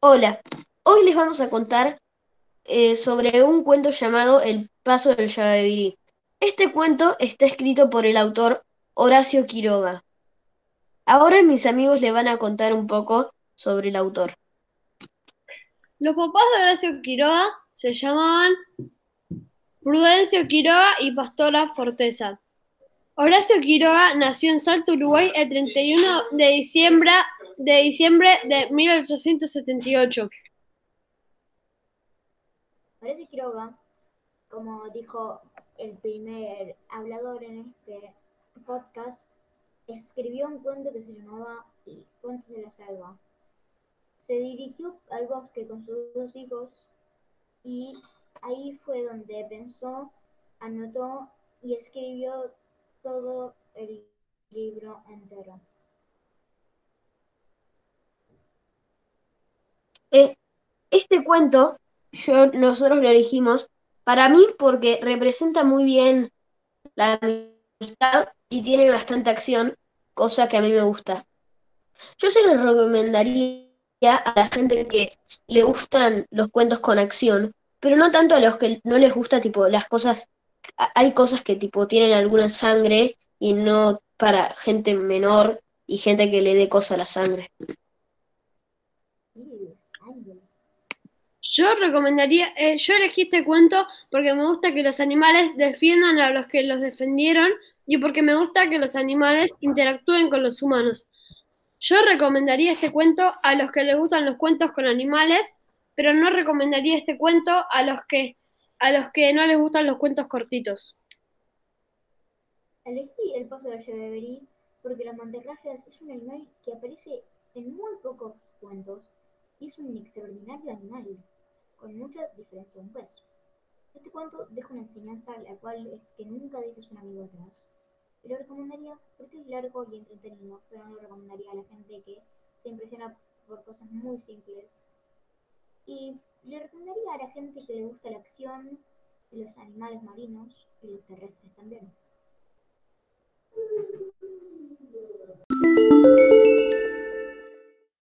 Hola, hoy les vamos a contar eh, sobre un cuento llamado El Paso del Yabebirí. Este cuento está escrito por el autor Horacio Quiroga. Ahora mis amigos le van a contar un poco sobre el autor. Los papás de Horacio Quiroga se llamaban Prudencio Quiroga y Pastora Forteza. Horacio Quiroga nació en Salto, Uruguay, el 31 de diciembre de, diciembre de 1878. Horacio Quiroga, como dijo el primer hablador en este podcast, escribió un cuento que se llamaba Puentes de la Selva. Se dirigió al bosque con sus dos hijos y ahí fue donde pensó, anotó y escribió todo el libro entero. Eh, este cuento yo, nosotros lo elegimos para mí porque representa muy bien la amistad y tiene bastante acción, cosa que a mí me gusta. Yo se lo recomendaría a la gente que le gustan los cuentos con acción, pero no tanto a los que no les gusta tipo las cosas hay cosas que tipo tienen alguna sangre y no para gente menor y gente que le dé cosa a la sangre. Yo recomendaría, eh, yo elegí este cuento porque me gusta que los animales defiendan a los que los defendieron y porque me gusta que los animales interactúen con los humanos. Yo recomendaría este cuento a los que les gustan los cuentos con animales, pero no recomendaría este cuento a los que a los que no les gustan los cuentos cortitos. Elegí el paso de Cheveverí porque la mantarrayas es un animal que aparece en muy pocos cuentos es un extraordinario animal, con mucha diferencia un pez. Este cuento deja una enseñanza la cual es que nunca dejes un amigo atrás. Lo recomendaría porque es largo y entretenido, pero no lo recomendaría a la gente que se impresiona por cosas muy simples. Y le recomendaría a la gente que le gusta la acción, los animales marinos y los terrestres también.